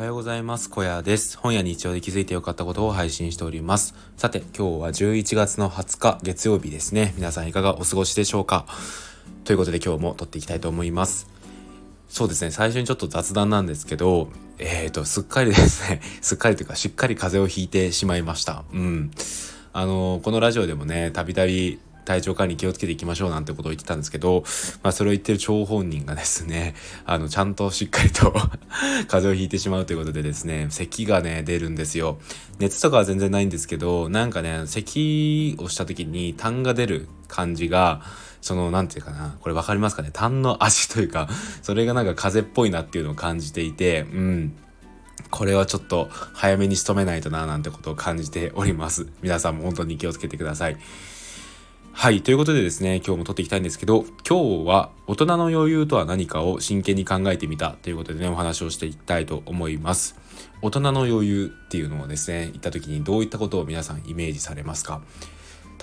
おはようございます。小屋です。本屋日曜で気づいてよかったことを配信しております。さて、今日は11月の20日月曜日ですね。皆さんいかがお過ごしでしょうか？ということで今日も撮っていきたいと思います。そうですね、最初にちょっと雑談なんですけど、えーと、すっかりですね、すっかりというかしっかり風邪をひいてしまいました。うん。あの、このラジオでもね、たびたび体調管理気をつけていきましょうなんてことを言ってたんですけど、まあそれを言ってる張本人がですね、あの、ちゃんとしっかりと 風邪をひいてしまうということでですね、咳がね、出るんですよ。熱とかは全然ないんですけど、なんかね、咳をした時に痰が出る感じが、その、なんていうかな、これわかりますかね？痰の足というか、それがなんか風邪っぽいなっていうのを感じていて、うん。これはちょっと早めに仕留めないとななんてことを感じております。皆さんも本当に気をつけてください。はい。ということでですね、今日も撮っていきたいんですけど、今日は大人の余裕とは何かを真剣に考えてみたということでね、お話をしていきたいと思います。大人の余裕っていうのをですね、言った時にどういったことを皆さんイメージされますか？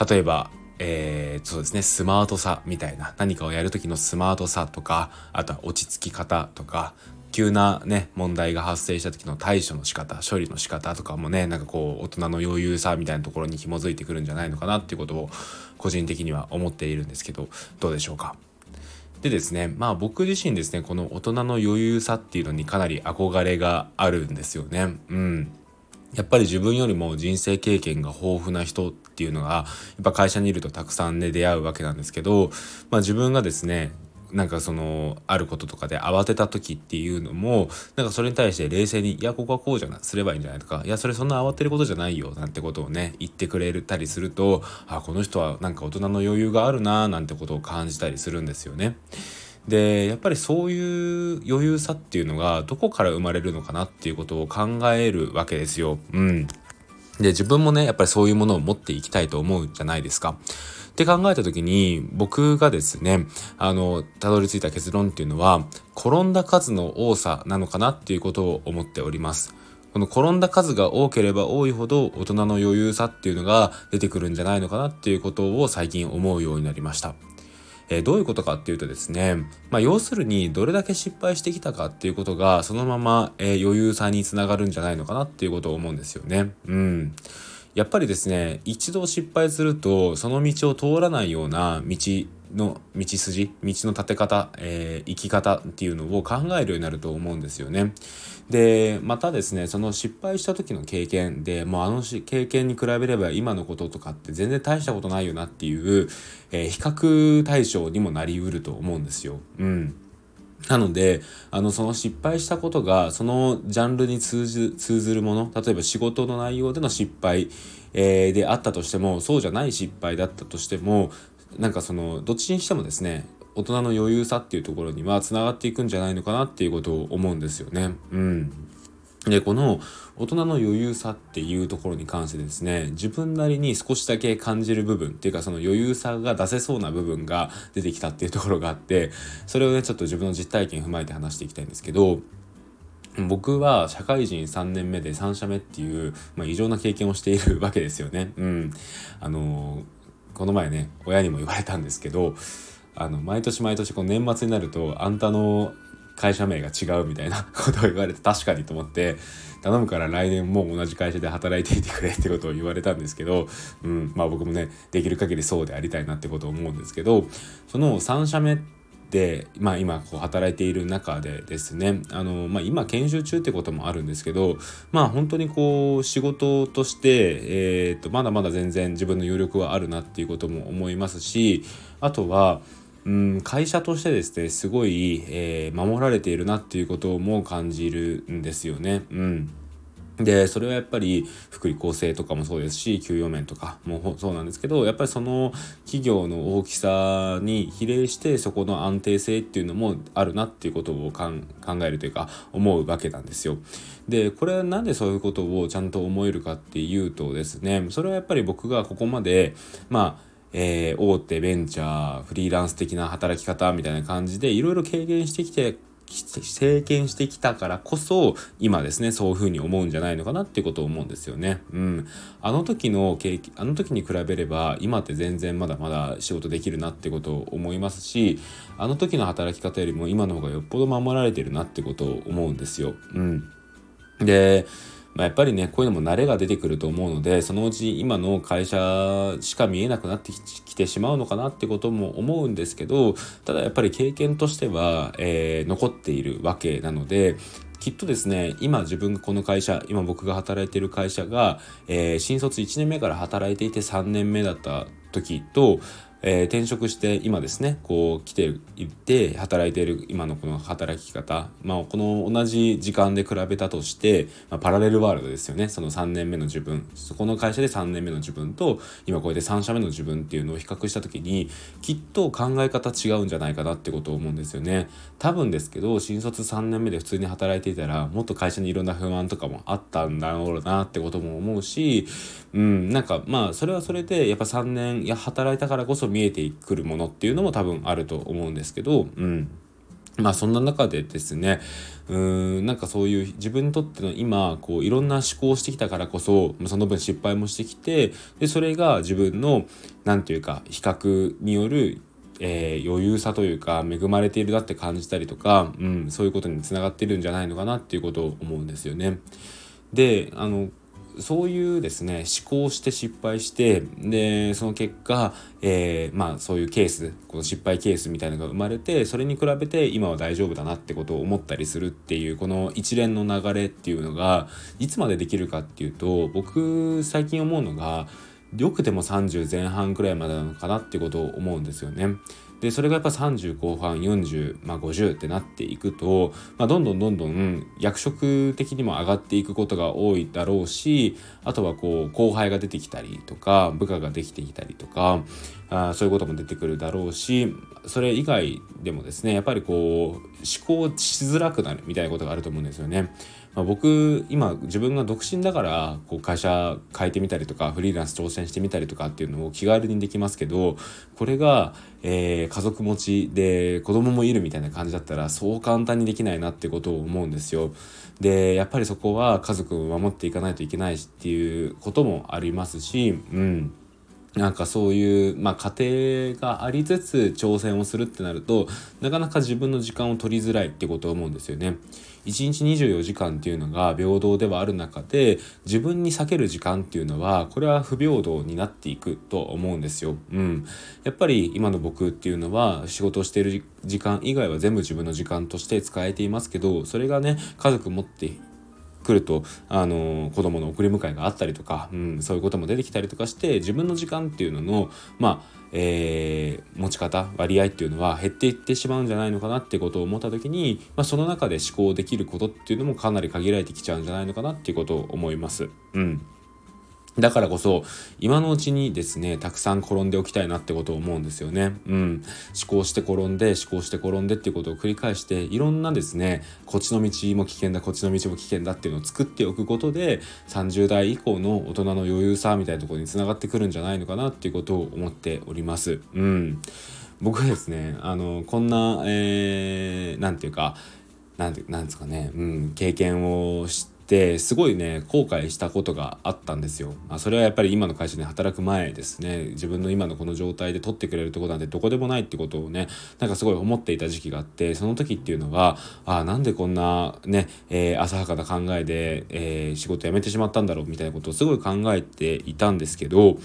例えば、えー、そうですね、スマートさみたいな、何かをやる時のスマートさとか、あとは落ち着き方とか、急なね、問題が発生した時の対処の仕方、処理の仕方とかもね、なんかこう、大人の余裕さみたいなところに紐づいてくるんじゃないのかなっていうことを、個人的には思っているんですけど、どうでしょうか？でですね、まあ僕自身ですね、この大人の余裕さっていうのにかなり憧れがあるんですよね。うん。やっぱり自分よりも人生経験が豊富な人っていうのが、やっぱ会社にいるとたくさんね、出会うわけなんですけど、まあ自分がですね、なんかそのあることとかで慌てた時っていうのもなんかそれに対して冷静に「いやここはこうじゃないすればいいんじゃない?」とか「いやそれそんな慌てることじゃないよ」なんてことをね言ってくれたりするとあこの人はなんか大人の余裕があるななんてことを感じたりするんですよね。でやっぱりそういう余裕さっていうのがどこから生まれるのかなっていうことを考えるわけですよ。うん。で自分もねやっぱりそういうものを持っていきたいと思うじゃないですか。って考えた時に僕がですねあのたどり着いた結論っていうのは転んだ数の多さなのかなっていうことを思っております。この転んだ数が多ければ多いほど大人の余裕さっていうのが出てくるんじゃないのかなっていうことを最近思うようになりました。えー、どういうことかっていうとですね、まあ、要するにどれだけ失敗してきたかっていうことがそのまま、えー、余裕さにつながるんじゃないのかなっていうことを思うんですよね。うん。やっぱりですね一度失敗するとその道を通らないような道の道筋道の立て方、えー、生き方っていうのを考えるようになると思うんですよね。でまたですねその失敗した時の経験でもうあの経験に比べれば今のこととかって全然大したことないよなっていう、えー、比較対象にもなりうると思うんですよ。うんなので、あの、その失敗したことが、そのジャンルに通じ通ずるもの、例えば仕事の内容での失敗、えー、であったとしても、そうじゃない失敗だったとしても、なんかその、どっちにしてもですね、大人の余裕さっていうところにはつながっていくんじゃないのかなっていうことを思うんですよね。うん。で、この大人の余裕さっていうところに関してですね、自分なりに少しだけ感じる部分っていうかその余裕さが出せそうな部分が出てきたっていうところがあって、それをね、ちょっと自分の実体験踏まえて話していきたいんですけど、僕は社会人3年目で3社目っていう、まあ、異常な経験をしているわけですよね。うん。あのー、この前ね、親にも言われたんですけど、あの、毎年毎年この年末になると、あんたの会社名が違うみたいな ことを言われて確かにと思って頼むから来年も同じ会社で働いていてくれってことを言われたんですけど、うん、まあ僕もねできる限りそうでありたいなってことを思うんですけどその3社目で、まあ、今こう働いている中でですねあの、まあ、今研修中ってこともあるんですけどまあ本当にこう仕事として、えー、とまだまだ全然自分の余力はあるなっていうことも思いますしあとはうん会社としてですねすごい、えー、守られているなっていうことも感じるんですよね。うんで、それはやっぱり福利厚生とかもそうですし、給与面とかもそうなんですけど、やっぱりその企業の大きさに比例してそこの安定性っていうのもあるなっていうことを考えるというか思うわけなんですよ。で、これはなんでそういうことをちゃんと思えるかっていうとですね、それはやっぱり僕がここまで、まあ、えー、大手ベンチャーフリーランス的な働き方みたいな感じでいろいろ経験してきて経験してきたからこそ今ですねそういうふうに思うんじゃないのかなってことを思うんですよね。うん、あの時の経験あの時に比べれば今って全然まだまだ仕事できるなってことを思いますしあの時の働き方よりも今の方がよっぽど守られてるなってことを思うんですよ。うんで、まあ、やっぱりねこういうのも慣れが出てくると思うのでそのうち今の会社しか見えなくなってきてしまうのかなってことも思うんですけどただやっぱり経験としては、えー、残っているわけなのできっとですね今自分がこの会社今僕が働いている会社が、えー、新卒1年目から働いていて3年目だった時とえー、転職して今ですねこう来ていて働いている今のこの働き方、まあ、この同じ時間で比べたとして、まあ、パラレルワールドですよね。その3年目の自分。そこの会社で3年目の自分と今こうやって3社目の自分っていうのを比較した時にきっと考え方違うんじゃないかなってことを思うんですよね。多分ですけど新卒3年目で普通に働いていたらもっと会社にいろんな不満とかもあったんだろうなってことも思うしうんなんかまあそれはそれでやっぱ3年や働いたからこそ見えてくるものっていうのも多分あると思うんですけど、うん。まあそんな中でですね、うーん、なんかそういう自分にとっての今、こういろんな思考をしてきたからこそ、その分失敗もしてきて、で、それが自分の、なんていうか、比較によるえー、余裕さというか恵まれているなって感じたりとか、うん、そういうことにつながってるんじゃないのかなっていうことを思うんですよね。であのそういうですね思考して失敗してでその結果、えー、まあそういうケースこの失敗ケースみたいなのが生まれてそれに比べて今は大丈夫だなってことを思ったりするっていうこの一連の流れっていうのがいつまでできるかっていうと僕最近思うのがよくても30前半くらいまでなのかなってことを思うんですよね。でそれがやっぱ30後半40、まあ、50ってなっていくと、まあ、どんどんどんどん役職的にも上がっていくことが多いだろうしあとはこう後輩が出てきたりとか部下ができてきたりとかあそういうことも出てくるだろうしそれ以外でもですねやっぱりこう思考しづらくなるみたいなことがあると思うんですよね。まあ、僕今自分が独身だからこう会社変えてみたりとかフリーランス挑戦してみたりとかっていうのを気軽にできますけどこれが、えー、家族持ちで子供もいるみたいな感じだったらそう簡単にできないなってことを思うんですよ。でやっぱりそこは家族を守っていかないといけないしっていうこともありますしうん。なんかそういう、まあ、家庭がありつつ挑戦をするってなるとなかなか自分の時間を取りづらいってことを思うんですよね。1日24時間っていうのが平等ではある中で自分に避ける時間っていうのはこれは不平等になっていくと思うんですよ。うん、やっぱり今の僕っていうのは仕事をしている時間以外は全部自分の時間として使えていますけどそれがね家族持って来るとあの子供の送り迎えがあったりとか、うん、そういうことも出てきたりとかして自分の時間っていうののまあえー、持ち方割合っていうのは減っていってしまうんじゃないのかなってことを思った時に、まあ、その中で思考できることっていうのもかなり限られてきちゃうんじゃないのかなっていうことを思います。うんだからこそ、今のうちにですね、たくさん転んでおきたいなってことを思うんですよね。うん。思考して転んで、思考して転んでっていうことを繰り返して、いろんなですね、こっちの道も危険だ、こっちの道も危険だっていうのを作っておくことで、30代以降の大人の余裕さみたいなところにつながってくるんじゃないのかなっていうことを思っております。うん。僕はですね、あの、こんな、えー、なんていうか、なんて、なんですかね、うん、経験をして、てすごいね後悔したことがあったんですよ。まあ、それはやっぱり今の会社で働く前ですね自分の今のこの状態で取ってくれるとこなんてどこでもないってことをねなんかすごい思っていた時期があってその時っていうのはあなんでこんなね、えー、浅はかな考えで、えー、仕事辞めてしまったんだろうみたいなことをすごい考えていたんですけど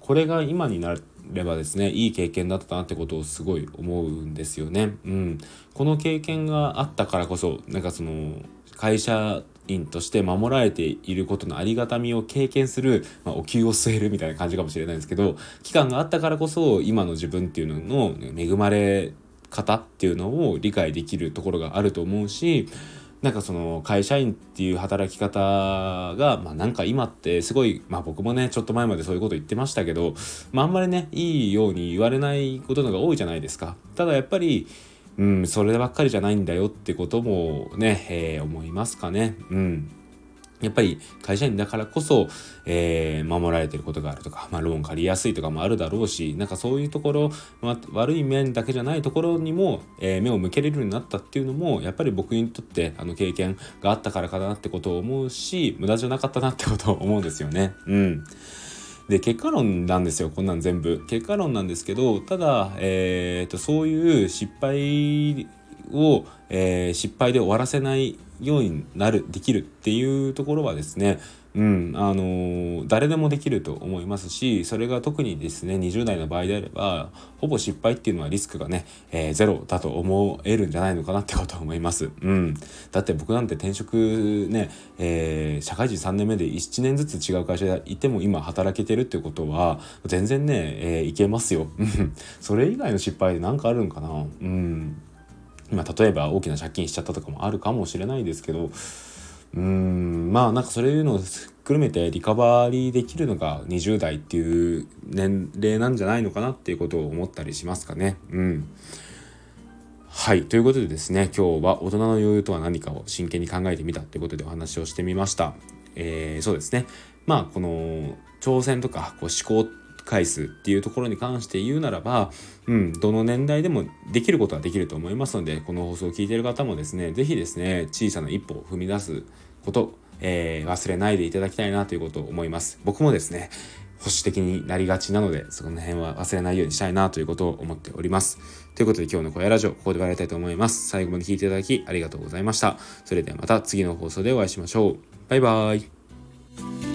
これが今になればですねいい経験だったなってことをすごい思うんですよね。うん、この経験があったからこそなんかその会社員として守られていることのありがたみを経験する、まあ、お灸を据えるみたいな感じかもしれないですけど期間があったからこそ今の自分っていうのの恵まれ方っていうのを理解できるところがあると思うしなんかその会社員っていう働き方が、まあなんか今ってすごい、まあ僕もね、ちょっと前までそういうこと言ってましたけど、まああんまりね、いいように言われないことのが多いじゃないですか。ただやっぱり、うん、そればっかりじゃないんだよってこともね、えー、思いますかね。うん。やっぱり会社員だからこそ、えー、守られてることがあるとか、まあ、ローン借りやすいとかもあるだろうし、なんかそういうところ、まあ、悪い面だけじゃないところにも、えー、目を向けれるようになったっていうのも、やっぱり僕にとってあの経験があったからかなってことを思うし、無駄じゃなかったなってことを思うんですよね。うん。で結果論なんですよこんなん全部。結果論なんですけどただ、えーと、そういう失敗を、えー、失敗で終わらせないようになるできるっていうところはですねうんあのー、誰でもできると思いますしそれが特にですね20代の場合であればほぼ失敗っていうのはリスクがね、えー、ゼロだと思えるんじゃないのかなってことは思います。うん、だって僕なんて転職ね、えー、社会人3年目で1年ずつ違う会社にいても今働けてるってことは全然ね、えー、いけますよ。それ以外の失敗で何かあるんかなうんま、例えば大きな借金しちゃったとかもあるかもしれないですけどうんまあなんかそういうのを含めてリカバリーできるのが20代っていう年齢なんじゃないのかなっていうことを思ったりしますかね。うんはい。ということでですね、今日は大人の余裕とは何かを真剣に考えてみたということでお話をしてみました。えー、そうですね。まあ、この挑戦とかこう思考回数っていうところに関して言うならば、うん、どの年代でもできることはできると思いますので、この放送を聞いている方もですね、是非ですね、小さな一歩を踏み出すこと、えー、忘れないでいただきたいなということを思います。僕もですね、保守的になりがちなので、その辺は忘れないようにしたいなということを思っております。ということで今日の声ラジオ、ここで終わりたいと思います。最後まで聞いていただきありがとうございました。それではまた次の放送でお会いしましょう。バイバーイ。